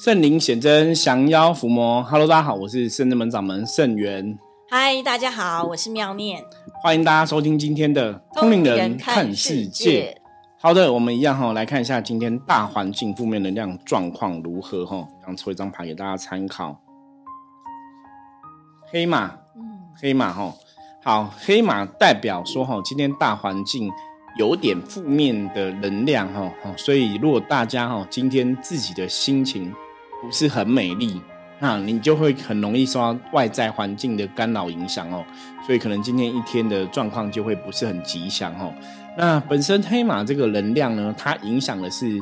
圣灵显真，降妖伏魔。Hello，大家好，我是圣真门掌门圣元。嗨，大家好，我是妙念。欢迎大家收听今天的通灵人看世界。好的，我们一样哈，来看一下今天大环境负面能量状况如何哈。刚抽一张牌给大家参考。黑马，嗯，黑马哈，好，黑马代表说哈，今天大环境。有点负面的能量哈，所以如果大家哈今天自己的心情不是很美丽，那你就会很容易受到外在环境的干扰影响哦，所以可能今天一天的状况就会不是很吉祥哦。那本身黑马这个能量呢，它影响的是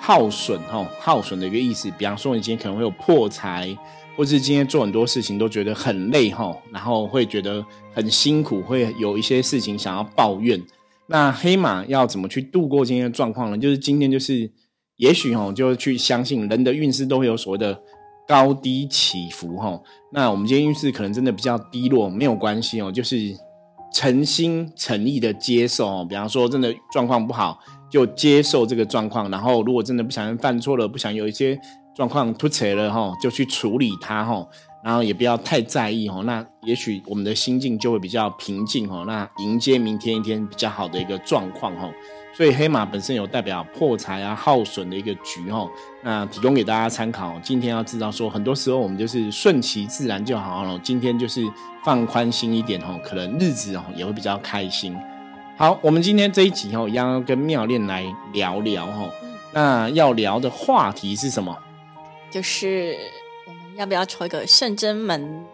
耗损哦，耗损的一个意思。比方说，你今天可能会有破财，或是今天做很多事情都觉得很累哈，然后会觉得很辛苦，会有一些事情想要抱怨。那黑马要怎么去度过今天的状况呢？就是今天就是，也许哈，就去相信人的运势都会有所谓的高低起伏哈。那我们今天运势可能真的比较低落，没有关系哦，就是诚心诚意的接受哦。比方说，真的状况不好，就接受这个状况。然后，如果真的不小心犯错了，不想有一些状况突起了哈，就去处理它哈。然后也不要太在意哦，那也许我们的心境就会比较平静哦，那迎接明天一天比较好的一个状况哦。所以黑马本身有代表破财啊、耗损的一个局哦，那提供给大家参考。今天要知道说，很多时候我们就是顺其自然就好了。今天就是放宽心一点哦，可能日子哦也会比较开心。好，我们今天这一集哦，一样要跟妙恋来聊聊哦。那要聊的话题是什么？就是。要不要抽一个圣真门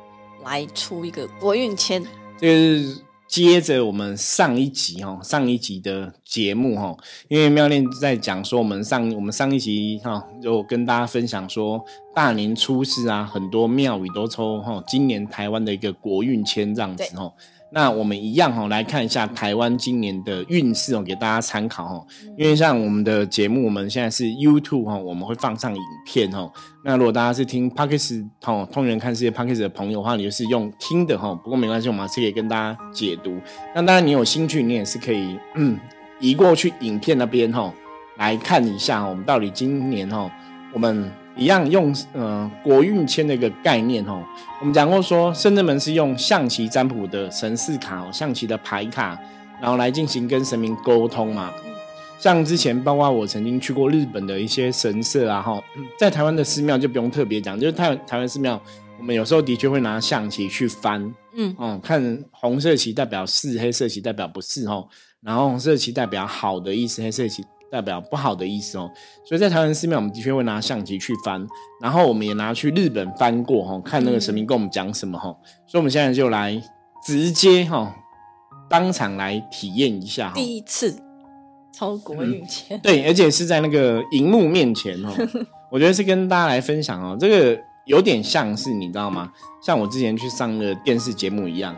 来出一个国运签？就是接着我们上一集哈，上一集的节目哈，因为妙恋在讲说我们上我们上一集哈，就跟大家分享说大年初四啊，很多庙宇都抽哈，今年台湾的一个国运签这样子哈。那我们一样哈，来看一下台湾今年的运势哦，给大家参考哈。因为像我们的节目，我们现在是 YouTube 哈，我们会放上影片哈。那如果大家是听 p o c k s t 哈，通人看世界 p o c k s t 的朋友的话，你就是用听的哈。不过没关系，我们还是可以跟大家解读。那当然，你有兴趣，你也是可以嗯移过去影片那边哈，来看一下我们到底今年哈，我们。一样用呃国运签的一个概念哦，我们讲过说，圣真门是用象棋占卜的神士卡、哦象棋的牌卡，然后来进行跟神明沟通嘛。像之前包括我曾经去过日本的一些神社啊，哈，在台湾的寺庙就不用特别讲，就是台台湾寺庙，我们有时候的确会拿象棋去翻，嗯，哦，看红色棋代表是，黑色棋代表不是哦，然后红色棋代表好的意思，黑色棋。代表不好的意思哦，所以在台湾寺庙，我们的确会拿相机去翻，然后我们也拿去日本翻过哈，看那个神明跟我们讲什么哈，所以我们现在就来直接哈，当场来体验一下哈，第一次超国运前，对，而且是在那个荧幕面前哦，我觉得是跟大家来分享哦，这个有点像是你知道吗？像我之前去上的电视节目一样。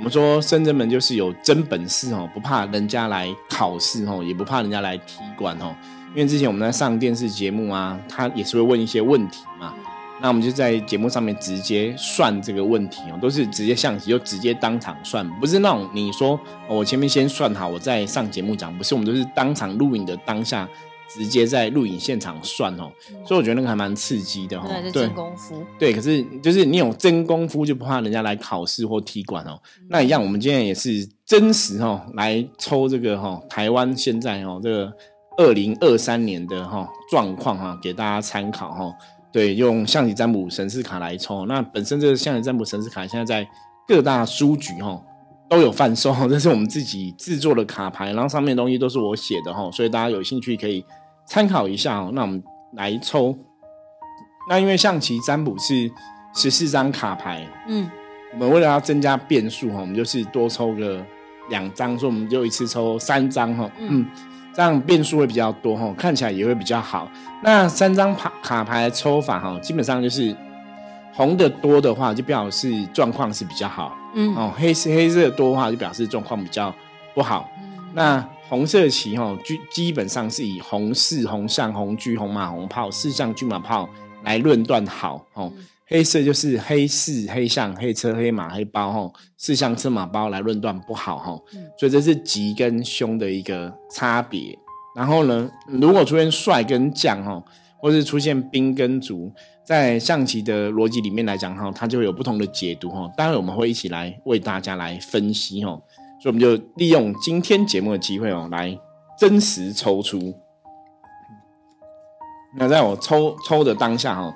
我们说，深圳门就是有真本事哦，不怕人家来考试哦，也不怕人家来踢馆哦。因为之前我们在上电视节目啊，他也是会问一些问题嘛。那我们就在节目上面直接算这个问题哦，都是直接象棋就直接当场算，不是那种你说我前面先算好，我再上节目讲，不是，我们都是当场录影的当下。直接在录影现场算哦，所以我觉得那个还蛮刺激的哈。对，真功夫。对，可是就是你有真功夫，就不怕人家来考试或踢馆哦。那一样，我们今天也是真实哦，来抽这个哈，台湾现在哦这个二零二三年的哈状况哈，给大家参考哈。对，用象棋占卜神士卡来抽。那本身这个象棋占卜神士卡现在在各大书局哈都有贩售，这是我们自己制作的卡牌，然后上面东西都是我写的哈，所以大家有兴趣可以。参考一下哦，那我们来抽。那因为象棋占卜是十四张卡牌，嗯，我们为了要增加变数哈，我们就是多抽个两张，所以我们就一次抽三张哈，嗯，这样变数会比较多哈，看起来也会比较好。那三张卡卡牌抽法哈，基本上就是红的多的话，就表示状况是比较好，嗯，哦，黑色黑色多的话，就表示状况比较不好。那红色旗哈，基基本上是以红四、红象、红车、红马、红炮四象车马炮来论断好哦。黑色就是黑四、黑象、黑车、黑马、黑包哈，四象车马包来论断不好哈。所以这是吉跟凶的一个差别。然后呢，如果出现帅跟将哈，或是出现兵跟卒，在象棋的逻辑里面来讲哈，它就会有不同的解读哈。待会我们会一起来为大家来分析哈，所以我们就利用今天节目的机会哦，来真实抽出。那在我抽抽的当下哈，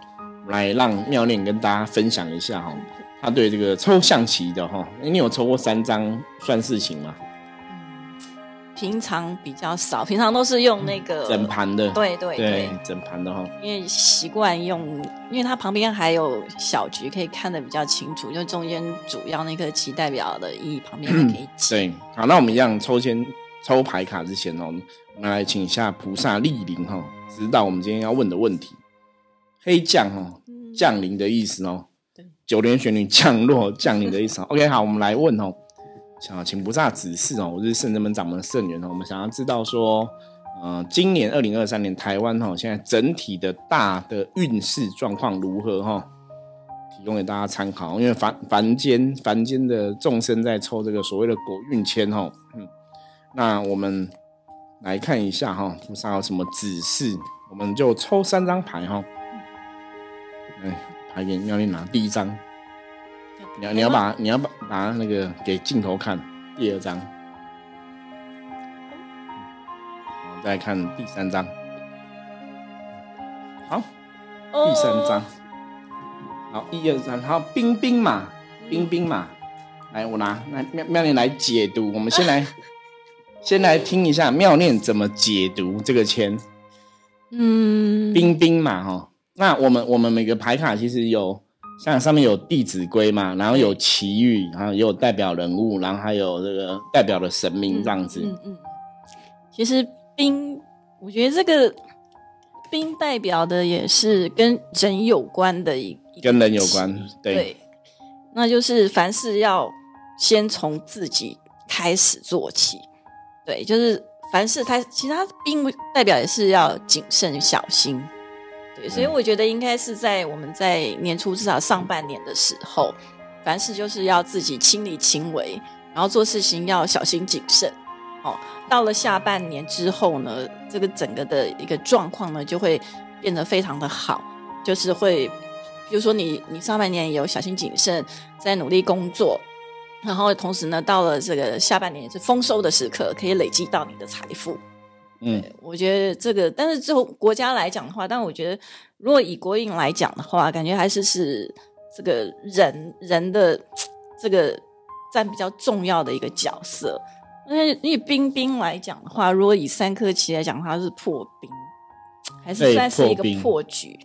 来让妙念跟大家分享一下哈，他对这个抽象棋的哈，你有抽过三张算事情吗？平常比较少，平常都是用那个整盘的，对对对，整盘的哈。因为习惯用，因为它旁边还有小局可以看得比较清楚，就中间主要那颗棋代表的意义旁边可以对，好，那我们一样抽签抽牌卡之前哦，我们来请一下菩萨莅临哈，指导我们今天要问的问题。黑将哦，降临的意思哦，对，九连玄女降落降临的意思。OK，好，我们来问哦。想请菩萨指示哦，我是圣人门掌门圣元哦。我们想要知道说，呃，今年二零二三年台湾哈，现在整体的大的运势状况如何哈？提供给大家参考。因为凡凡间凡间的众生在抽这个所谓的国运签哈，嗯，那我们来看一下哈，菩萨有什么指示？我们就抽三张牌哈。哎，牌给妙丽拿第一张。你要你要把你要把拿那个给镜头看第二张，我再看第三张，好，第三张，好一二三，好冰冰嘛，冰冰嘛，来我拿来妙妙念来解读，我们先来 先来听一下妙念怎么解读这个签，嗯，冰冰嘛哈，那我们我们每个牌卡其实有。像上面有《弟子规》嘛，然后有奇遇，然后也有代表人物，然后还有这个代表的神明这样子。嗯嗯。其实冰，我觉得这个兵代表的也是跟人有关的一跟人有关，对。那就是凡事要先从自己开始做起，对，就是凡事他其他冰代表也是要谨慎小心。对，所以我觉得应该是在我们在年初至少上半年的时候，凡事就是要自己亲力亲为，然后做事情要小心谨慎。哦，到了下半年之后呢，这个整个的一个状况呢就会变得非常的好，就是会，比如说你你上半年有小心谨慎，在努力工作，然后同时呢到了这个下半年是丰收的时刻，可以累积到你的财富。嗯，我觉得这个，但是就国家来讲的话，但我觉得如果以国运来讲的话，感觉还是是这个人人的这个占比较重要的一个角色。因为以兵兵来讲的话，如果以三颗棋来讲，它是破冰，还是算是一个破局，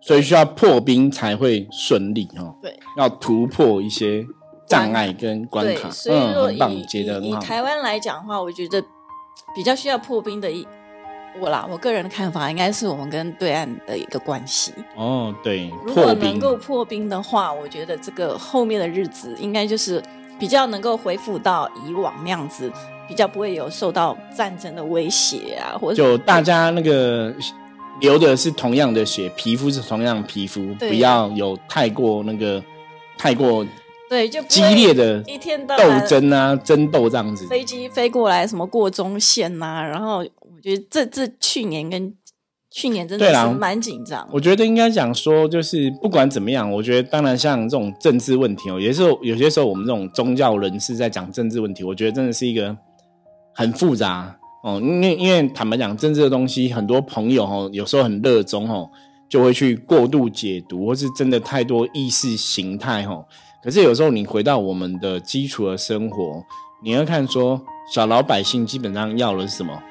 所以需要破冰才会顺利哦。对，要突破一些障碍跟关卡。所以说以以台湾来讲的话，我觉得。比较需要破冰的一我啦，我个人的看法应该是我们跟对岸的一个关系哦。对，如果能够破冰的话，我觉得这个后面的日子应该就是比较能够恢复到以往那样子，比较不会有受到战争的威胁啊，或者就大家那个流的是同样的血，皮肤是同样皮肤，不要有太过那个太过。对，就激烈的一天斗争啊，争斗这样子，飞机飞过来，什么过中线呐？然后我觉得这这去年跟去年真的是蛮紧张。我觉得应该讲说，就是不管怎么样，我觉得当然像这种政治问题哦，有些时候有些时候我们这种宗教人士在讲政治问题，我觉得真的是一个很复杂哦。因为因为坦白讲，政治的东西，很多朋友哦，有时候很热衷哦，就会去过度解读，或是真的太多意识形态哦。可是有时候你回到我们的基础的生活，你要看说小老百姓基本上要的是什么？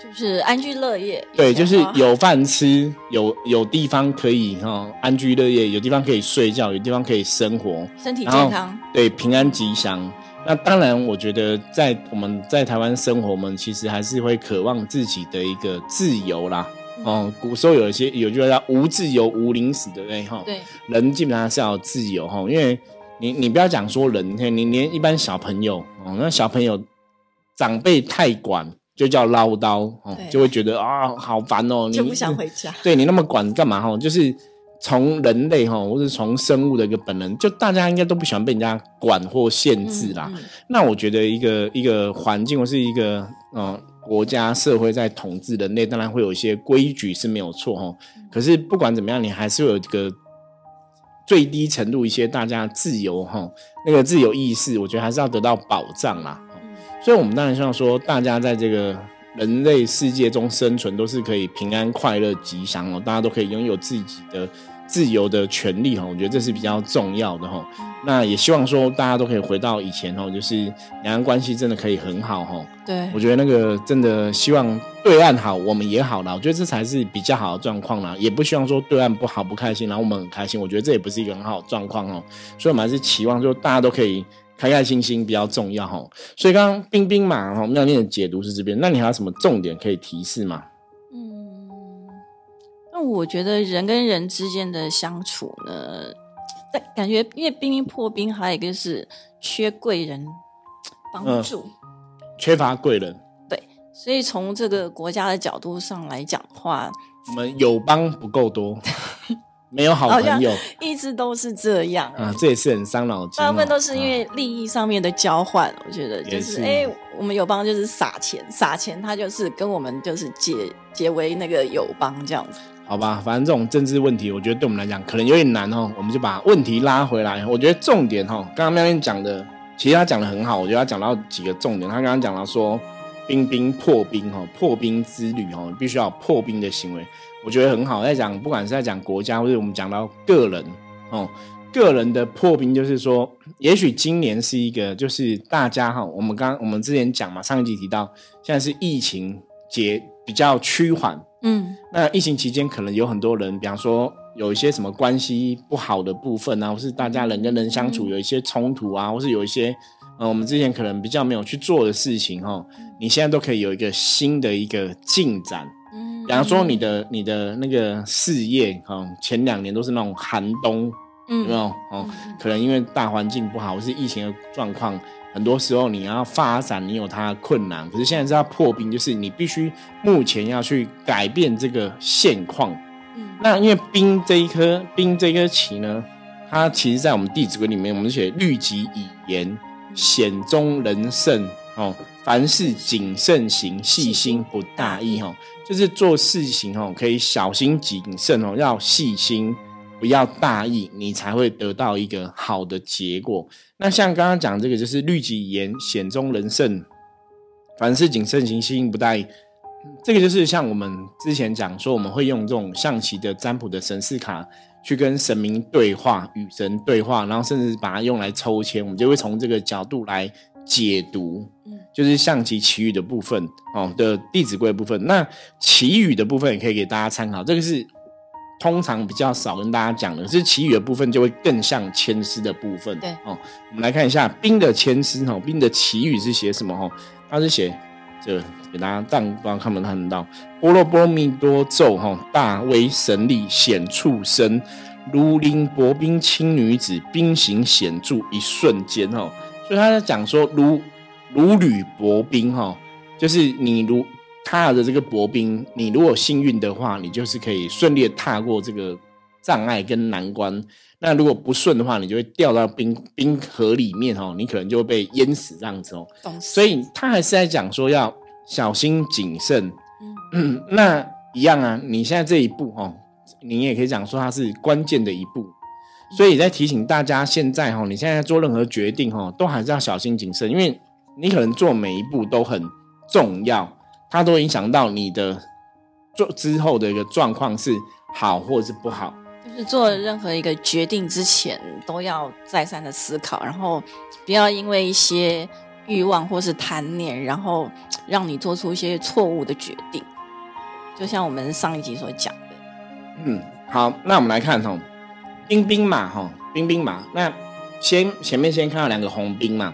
就是安居乐业。对，就是有饭吃，有有地方可以哈安居乐业，有地方可以睡觉，有地方可以生活，身体健康，对，平安吉祥。那当然，我觉得在我们在台湾生活，我们其实还是会渴望自己的一个自由啦。哦，古时候有一些有句话叫“无自由无宁死”，对不对？哈，对，人基本上是要自由哈，因为。你你不要讲说人，你连一般小朋友哦，那小朋友长辈太管就叫唠叨哦，就会觉得啊好烦哦，你就不想回家。对你那么管干嘛哈？就是从人类哈，或者从生物的一个本能，就大家应该都不喜欢被人家管或限制啦。那我觉得一个一个环境或是一个嗯国家社会在统治人类，当然会有一些规矩是没有错哈。可是不管怎么样，你还是有一个最低程度一些大家自由哈，那个自由意识，我觉得还是要得到保障啦。所以，我们当然希望说，大家在这个人类世界中生存都是可以平安、快乐、吉祥哦，大家都可以拥有自己的。自由的权利哈，我觉得这是比较重要的哈。那也希望说大家都可以回到以前哦，就是两岸关系真的可以很好哈。对，我觉得那个真的希望对岸好，我们也好了。我觉得这才是比较好的状况啦。也不希望说对岸不好不开心，然后我们很开心。我觉得这也不是一个很好的状况哦。所以我们还是期望说大家都可以开开心心比较重要哈。所以刚刚冰冰嘛哈妙念的解读是这边，那你还有什么重点可以提示吗？我觉得人跟人之间的相处呢，但感觉因为冰冰破冰，还有一个是缺贵人帮助，缺乏贵人。对，所以从这个国家的角度上来讲的话，我们友邦不够多，没有好朋友，一直都是这样啊，这也是很伤脑筋。大部分都是因为利益上面的交换，我觉得就是哎，我们友邦就是撒钱，撒钱他就是跟我们就是结结为那个友邦这样子。好吧，反正这种政治问题，我觉得对我们来讲可能有点难哦。我们就把问题拉回来。我觉得重点哈，刚刚妙玲讲的，其实他讲的很好。我觉得他讲到几个重点。他刚刚讲到说，冰冰破冰哈，破冰之旅哈，必须要破冰的行为，我觉得很好。在讲不管是在讲国家，或者我们讲到个人哦，个人的破冰，就是说，也许今年是一个，就是大家哈，我们刚我们之前讲嘛，上一集提到，现在是疫情节比较趋缓。嗯，那疫情期间可能有很多人，比方说有一些什么关系不好的部分啊，或是大家人跟人相处有一些冲突啊，或是有一些，呃，我们之前可能比较没有去做的事情哈，你现在都可以有一个新的一个进展。嗯，比方说你的你的那个事业哈，前两年都是那种寒冬，有没有？哦，可能因为大环境不好，或是疫情的状况。很多时候你要发展，你有它的困难，可是现在是要破冰，就是你必须目前要去改变这个现况。嗯，那因为冰这一颗冰这颗棋呢，它其实在我们《弟子规》里面，我们写律己以言，险中人胜哦，凡事谨慎行，细心不大意哦，就是做事情哦，可以小心谨慎哦，要细心。不要大意，你才会得到一个好的结果。那像刚刚讲这个，就是律己严，险中人胜，凡事谨慎行，心不大意。这个就是像我们之前讲说，我们会用这种象棋的占卜的神士卡去跟神明对话，与神对话，然后甚至把它用来抽签，我们就会从这个角度来解读。嗯，就是象棋奇语的部分哦的《弟子规》部分。那奇语的部分也可以给大家参考。这个是。通常比较少跟大家讲的，是其余的部分就会更像签诗的部分。对哦，我们来看一下冰的签诗哈，冰的祈语是写什么哈？它是写这给大家，但不知道看不看得到？波罗波罗蜜多咒哈，大威神力显畜身，如临薄冰轻女子，冰行显著一瞬间哈。所以他在讲说，如如履薄冰哈，就是你如。踏着这个薄冰，你如果幸运的话，你就是可以顺利的踏过这个障碍跟难关。那如果不顺的话，你就会掉到冰冰河里面哦，你可能就会被淹死这样子哦。所以他还是在讲说要小心谨慎。嗯，那一样啊，你现在这一步哦，你也可以讲说它是关键的一步。所以在提醒大家，现在哈，你现在做任何决定哈，都还是要小心谨慎，因为你可能做每一步都很重要。它都影响到你的做之后的一个状况是好或者是不好，就是做任何一个决定之前都要再三的思考，然后不要因为一些欲望或是贪念，然后让你做出一些错误的决定。就像我们上一集所讲的，嗯，好，那我们来看哈，兵兵马哈，兵兵马，那先前面先看到两个红兵嘛，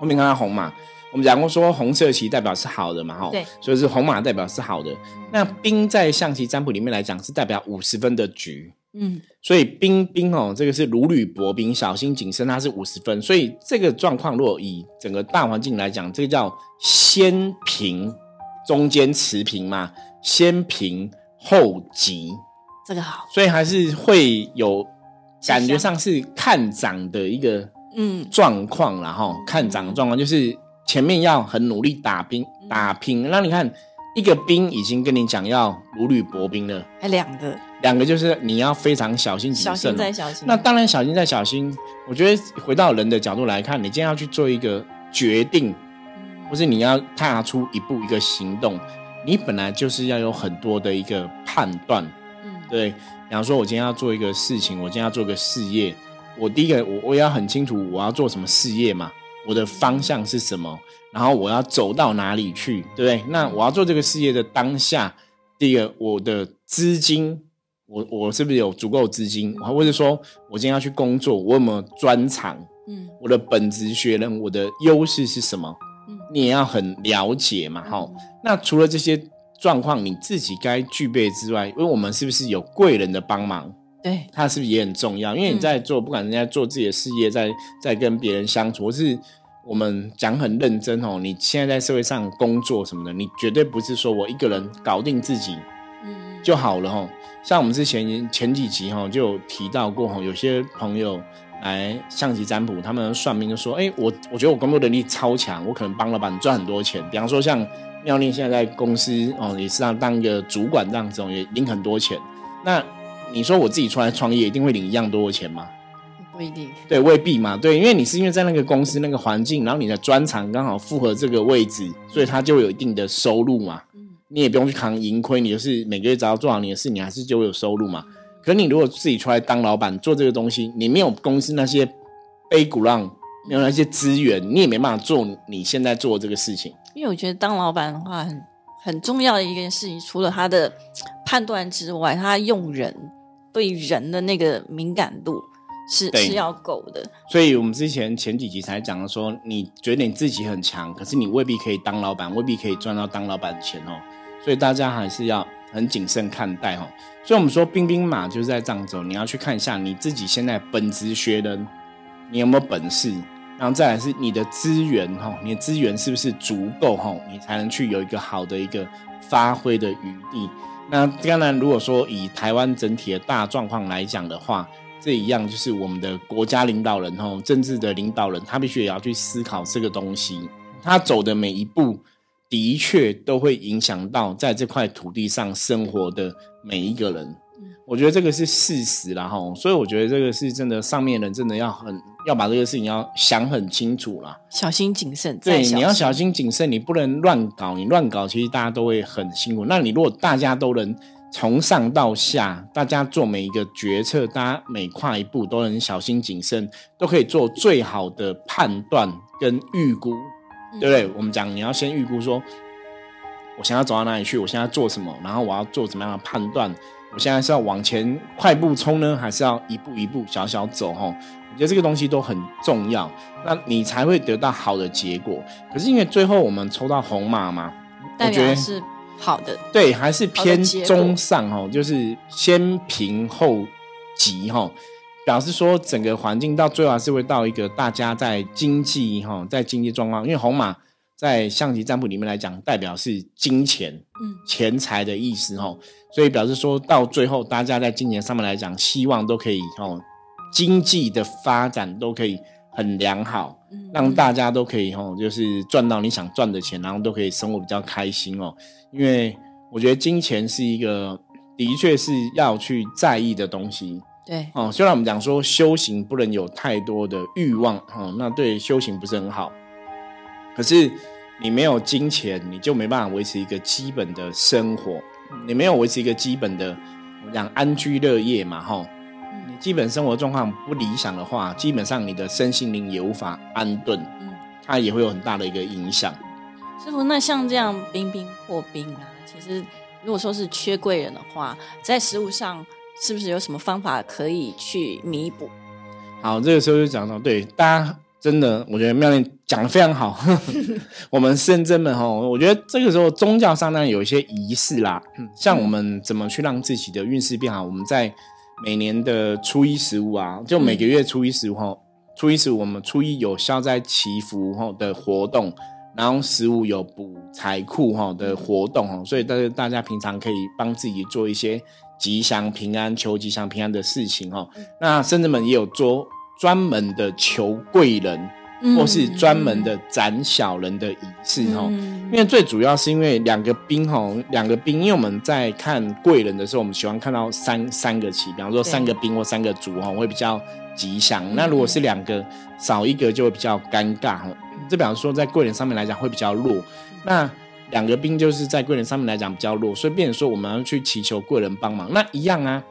后面看到红马。我们讲过说红色旗代表是好的嘛，哈，对，所以是红马代表是好的。那兵在象棋占卜里面来讲是代表五十分的局，嗯，所以兵兵哦，这个是如履薄冰，小心谨慎，它是五十分。所以这个状况，若以整个大环境来讲，这个叫先平，中间持平嘛，先平后急，这个好。所以还是会有感觉上是看涨的一个嗯状况然后看涨的状况就是。前面要很努力打拼打拼。那你看，一个兵已经跟你讲要如履薄冰了，还两个，两个就是你要非常小心谨慎哦。心再小心。那当然，小心再小心。我觉得回到人的角度来看，你今天要去做一个决定，嗯或是你要踏出一步一个行动，你本来就是要有很多的一个判断。嗯，对，比方说，我今天要做一个事情，我今天要做个事业，我第一个我我也要很清楚我要做什么事业嘛，我的方向是什么，然后我要走到哪里去，对不对？那我要做这个事业的当下，第一个我的资金，我我是不是有足够资金，或者说我今天要去工作，我有没有专长？嗯我的本职学人，我的优势是什么？嗯你也要很了解嘛，哈、那除了这些状况你自己该具备之外，因为我们是不是有贵人的帮忙？对，它是不是也很重要？因为你在做，不管人家做自己的事业，在在跟别人相处，或是我们讲很认真哦，你现在在社会上工作什么的，你绝对不是说我一个人搞定自己嗯就好了哈。像我们之前前几集哈就有提到过哈，有些朋友来象棋占卜，他们算命就说，哎、我我觉得我工作能力超强，我可能帮老板赚很多钱。比方说像妙令现在在公司哦，也是要当一个主管这样子哦，也领很多钱。那你说我自己出来创业，一定会领一样多的钱吗？不一定。对，未必嘛。对，因为你是因为在那个公司那个环境，然后你的专长刚好符合这个位置，所以他就有一定的收入嘛。嗯你也不用去扛盈亏，你就是每个月只要做好你的事，你还是就会有收入嘛。可你如果自己出来当老板做这个东西，你没有公司那些背鼓浪，没有那些资源，你也没办法做你现在做的这个事情。因为我觉得当老板的话很很重要的一件事情，除了他的判断之外，他用人对人的那个敏感度是是要够的。所以我们之前前几集才讲的说，你觉得你自己很强，可是你未必可以当老板，未必可以赚到当老板的钱哦。所以大家还是要很谨慎看待哦。所以我们说兵兵马就是在这样走，你要去看一下你自己现在本职学的，你有没有本事，然后再来是你的资源哈，你的资源是不是足够哈，你才能去有一个好的一个发挥的余地。那当然，如果说以台湾整体的大状况来讲的话，这一样就是我们的国家领导人吼，政治的领导人，他必须也要去思考这个东西。他走的每一步，的确都会影响到在这块土地上生活的每一个人。我觉得这个是事实啦，哈，所以我觉得这个是真的，上面人真的要很要把这个事情要想很清楚啦。小心谨慎，对，你要小心。谨慎，你不能乱搞。你乱搞，其实大家都会很辛苦。那你如果大家都能从上到下，大家做每一个决策，大家每跨一步都能小心谨慎，都可以做最好的判断跟预估，嗯对不对？我们讲你要先预估说，我想要走到哪里去，我现在要做什么，然后我要做怎么样的判断。我现在是要往前快步冲呢，还是要一步一步小小走？吼，我觉得这个东西都很重要，那你才会得到好的结果。可是因为最后我们抽到红马嘛，代我觉得表是好的，对，还是偏中上哦，就是先平后急哈，表示说整个环境到最后还是会到一个大家在经济哈，在经济状况，因为红马在象棋占卜里面来讲，代表是金钱，嗯，钱财的意思哦，所以表示说到最后，大家在金钱上面来讲，希望都可以哦，经济的发展都可以很良好，嗯让大家都可以哦，就是赚到你想赚的钱，然后都可以生活比较开心哦。因为我觉得金钱是一个的确是要去在意的东西对，哦。虽然我们讲说修行不能有太多的欲望哦，那对修行不是很好。可是你没有金钱，你就没办法维持一个基本的生活，你没有维持一个基本的我们讲安居乐业嘛，哈。你基本生活状况不理想的话，基本上你的身心灵也无法安顿，嗯，它也会有很大的一个影响。师傅，那像这样冰冰破冰啊，其实如果说是缺贵人的话，在食物上是不是有什么方法可以去弥补？好，这个时候就讲到，对大家真的，我觉得妙念讲的非常好。我们圣真们哈，我觉得这个时候宗教上呢有一些仪式啦，嗯像我们怎么去让自己的运势变好，我们在每年的初一十五啊，就每个月初一十五哈，初一十五我们初一有消灾祈福哈的活动，然后十五有补财库哈的活动哈，所以大家大家平常可以帮自己做一些吉祥平安、求吉祥平安的事情哈。那圣人们也有做专门的求贵人或是专门的斩小人的仪式哈。因为最主要是因为两个兵哈，两个兵，因为我们在看贵人的时候，我们喜欢看到三三个旗，比方说三个兵或三个卒哈，会比较吉祥。那如果是两个少一个，就会比较尴尬哈。这比方说在贵人上面来讲会比较弱。那两个兵就是在贵人上面来讲比较弱，所以变成说我们要去祈求贵人帮忙，那一样啊。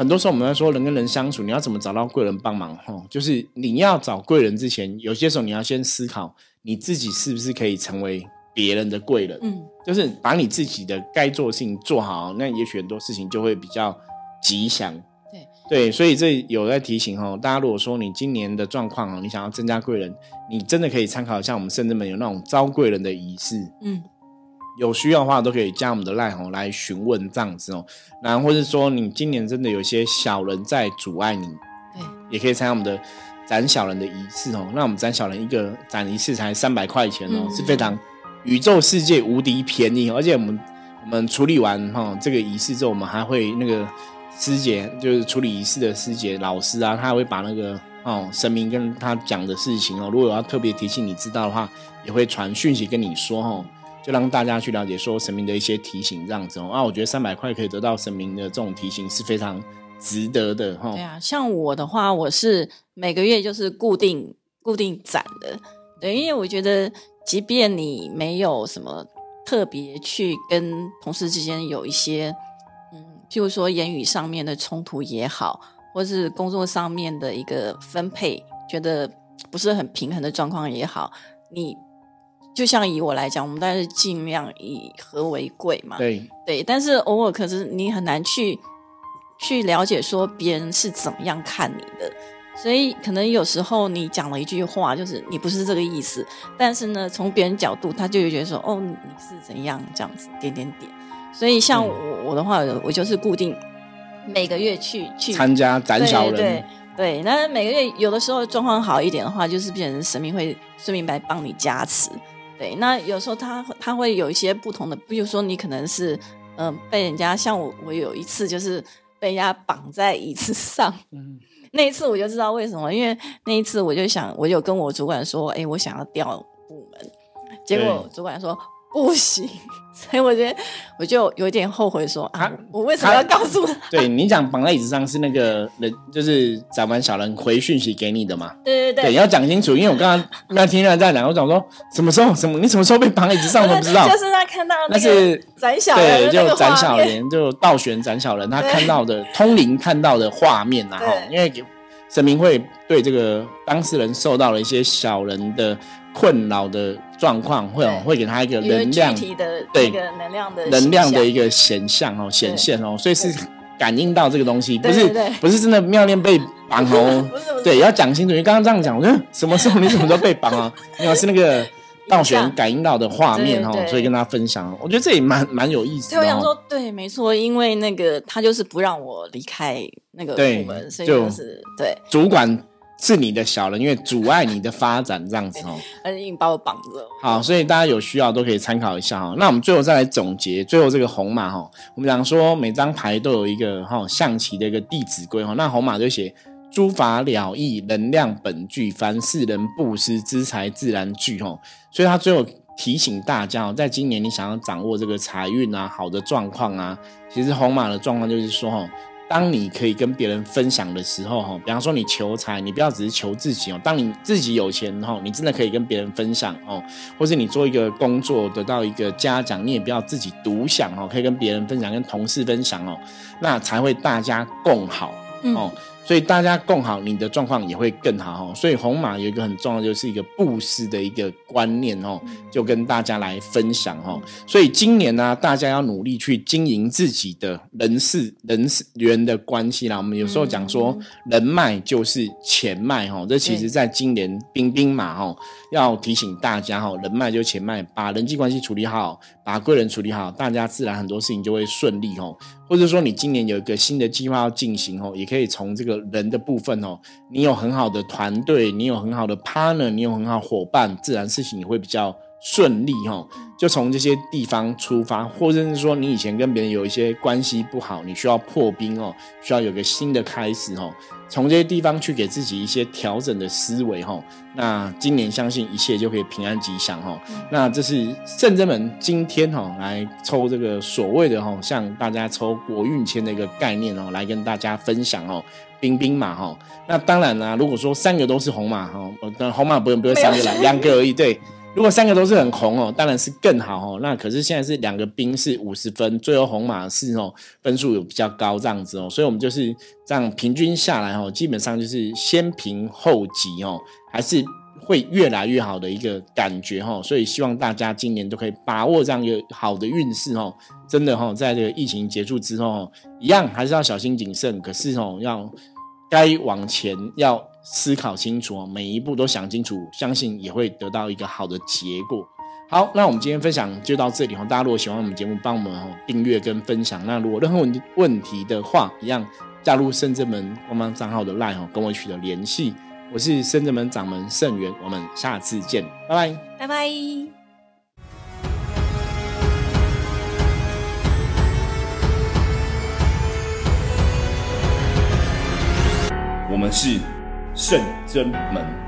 很多时候我们在说人跟人相处，你要怎么找到贵人帮忙？哈，就是你要找贵人之前，有些时候你要先思考你自己是不是可以成为别人的贵人。嗯，就是把你自己的该做的事情做好，那也许很多事情就会比较吉祥。对对，所以这有在提醒哈，大家如果说你今年的状况哦，你想要增加贵人，你真的可以参考一下我们圣人们有那种招贵人的仪式。嗯。有需要的话，都可以加我们的赖红来询问这样子哦。然后或者说你今年真的有些小人在阻碍你，对，也可以参加我们的斩小人的仪式哦。那我们斩小人一个斩一次才三百块钱哦，是非常宇宙世界无敌便宜。而且我们我们处理完哈这个仪式之后，我们还会那个师姐就是处理仪式的师姐老师啊，他还会把那个哦神明跟他讲的事情哦，如果要特别提醒你知道的话，也会传讯息跟你说哦。就让大家去了解说神明的一些提醒，这样子哦。啊，我觉得三百块可以得到神明的这种提醒是非常值得的哈。对啊，像我的话，我是每个月就是固定固定攒的，对，因为我觉得，即便你没有什么特别去跟同事之间有一些，嗯，譬如说言语上面的冲突也好，或是工作上面的一个分配觉得不是很平衡的状况也好，你。就像以我来讲，我们当然是尽量以和为贵嘛。对对，但是偶尔可是你很难去去了解说别人是怎么样看你的，所以可能有时候你讲了一句话，就是你不是这个意思，但是呢，从别人角度他就会觉得说，哦，你是怎样这样子点点点。所以像我我的话，我就是固定每个月去去参加胆小人。对对，那每个月有的时候状况好一点的话，就是变成神明会顺便来帮你加持。对，那有时候他他会有一些不同的，比如说你可能是嗯被人家像我，我有一次就是被人家绑在椅子上，嗯，那一次我就知道为什么，因为那一次我就想，我有跟我主管说，哎，我想要调部门，结果主管说。不行，所以我觉得我就有点后悔，说啊，我为什么要告诉他？对你讲绑在椅子上是那个人，就是长完小人回讯息给你的嘛？对对对，要讲清楚，因为我刚刚那听人在讲，我讲说什么时候什么，你什么时候被绑在椅子上都不知道？就是他看到那是斩小人，对，就斩小人，就倒悬斩小人，他看到的通灵看到的画面然后因为神明会对这个当事人受到了一些小人的。困扰的状况，会会给他一个能量的对能量的能量的一个显象哦，显现哦，所以是感应到这个东西，不是不是真的妙念被绑哦，对，要讲清楚。你刚刚这样讲，我说什么时候你什么时候被绑啊？没有是那个道玄感应到的画面哈，所以跟大家分享。我觉得这也蛮蛮有意思。我想说，对，没错，因为那个他就是不让我离开那个部门，所以就是对主管。是你的小人，因为阻碍你的发展这样子哦，而且硬把我绑着。好，所以大家有需要都可以参考一下哈。那我们最后再来总结，最后这个红马哈，我们讲说每张牌都有一个哈象棋的一个弟子规哈。那红马就写诸法了义，能量本具，凡事人布施，资财自然聚吼。所以他最后提醒大家哦，在今年你想要掌握这个财运啊，好的状况啊，其实红马的状况就是说吼。当你可以跟别人分享的时候，哈，比方说你求财，你不要只是求自己哦。当你自己有钱，哈，你真的可以跟别人分享哦。或是你做一个工作得到一个嘉奖，你也不要自己独享哦，可以跟别人分享，跟同事分享哦，那才会大家共好哦。所以大家共好，你的状况也会更好哦。所以红马有一个很重要，就是一个布施的一个观念哦，就跟大家来分享哦。所以今年呢，大家要努力去经营自己的人事人事缘的关系啦。我们有时候讲说，人脉就是钱脉哈。这其实在今年兵兵马哈，要提醒大家哈，人脉就是钱脉，把人际关系处理好，把贵人处理好，大家自然很多事情就会顺利哦。或者说你今年有一个新的计划要进行哦，也可以从这个人的部分哦，你有很好的团队，你有很好的 partner，你有很好伙伴，自然事情也会比较顺利哈，就从这些地方出发，或者是说你以前跟别人有一些关系不好，你需要破冰哦，需要有个新的开始哦，从这些地方去给自己一些调整的思维哈。那今年相信一切就可以平安吉祥哈。那这是圣真门今天哈来抽这个所谓的哈，向大家抽国运签的一个概念哦，来跟大家分享哦。兵兵马哈，那当然啦，如果说三个都是红马哈，那红马不用不用三个了，两个而已对。如果三个都是很红哦，当然是更好哦。那可是现在是两个兵是五十分，最后红马是哦分数有比较高这样子哦，所以我们就是这样平均下来哦，基本上就是先平后急哦，还是会越来越好的一个感觉哈。所以希望大家今年都可以把握这样一个好的运势哦。真的哈，在这个疫情结束之后，一样还是要小心谨慎，可是哦要该往前要。思考清楚哦，每一步都想清楚，相信也会得到一个好的结果。好，那我们今天分享就到这里哦。大家如果喜欢我们节目，帮我们订阅跟分享。那如果任何问问题的话，一样加入深圳门官方账号的 line，跟我取得联系。我是深圳门掌门盛元，我们下次见，拜拜，拜拜。我们是。圣真门。